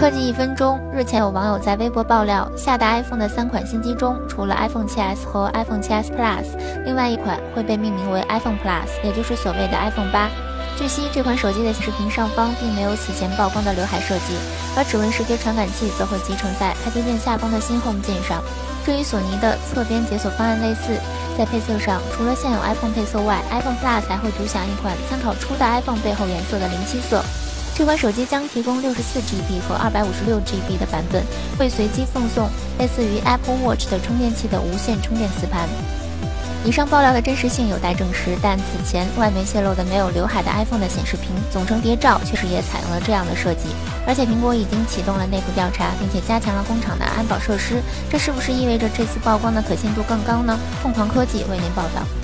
科技一分钟，日前有网友在微博爆料，下达 iPhone 的三款新机中，除了 iPhone 7s 和 iPhone 7s Plus，另外一款会被命名为 iPhone Plus，也就是所谓的 iPhone 八。据悉，这款手机的显示屏上方并没有此前曝光的刘海设计，而指纹识别传感器则会集成在开机键下方的新 Home 键上，这与索尼的侧边解锁方案类似。在配色上，除了现有 iPhone 配色外，iPhone Plus 还会独享一款参考初代 iPhone 背后颜色的零七色。这款手机将提供六十四 GB 和二百五十六 GB 的版本，会随机奉送类似于 Apple Watch 的充电器的无线充电磁盘。以上爆料的真实性有待证实，但此前外媒泄露的没有刘海的 iPhone 的显示屏总成谍照确实也采用了这样的设计。而且苹果已经启动了内部调查，并且加强了工厂的安保设施。这是不是意味着这次曝光的可信度更高呢？凤凰科技为您报道。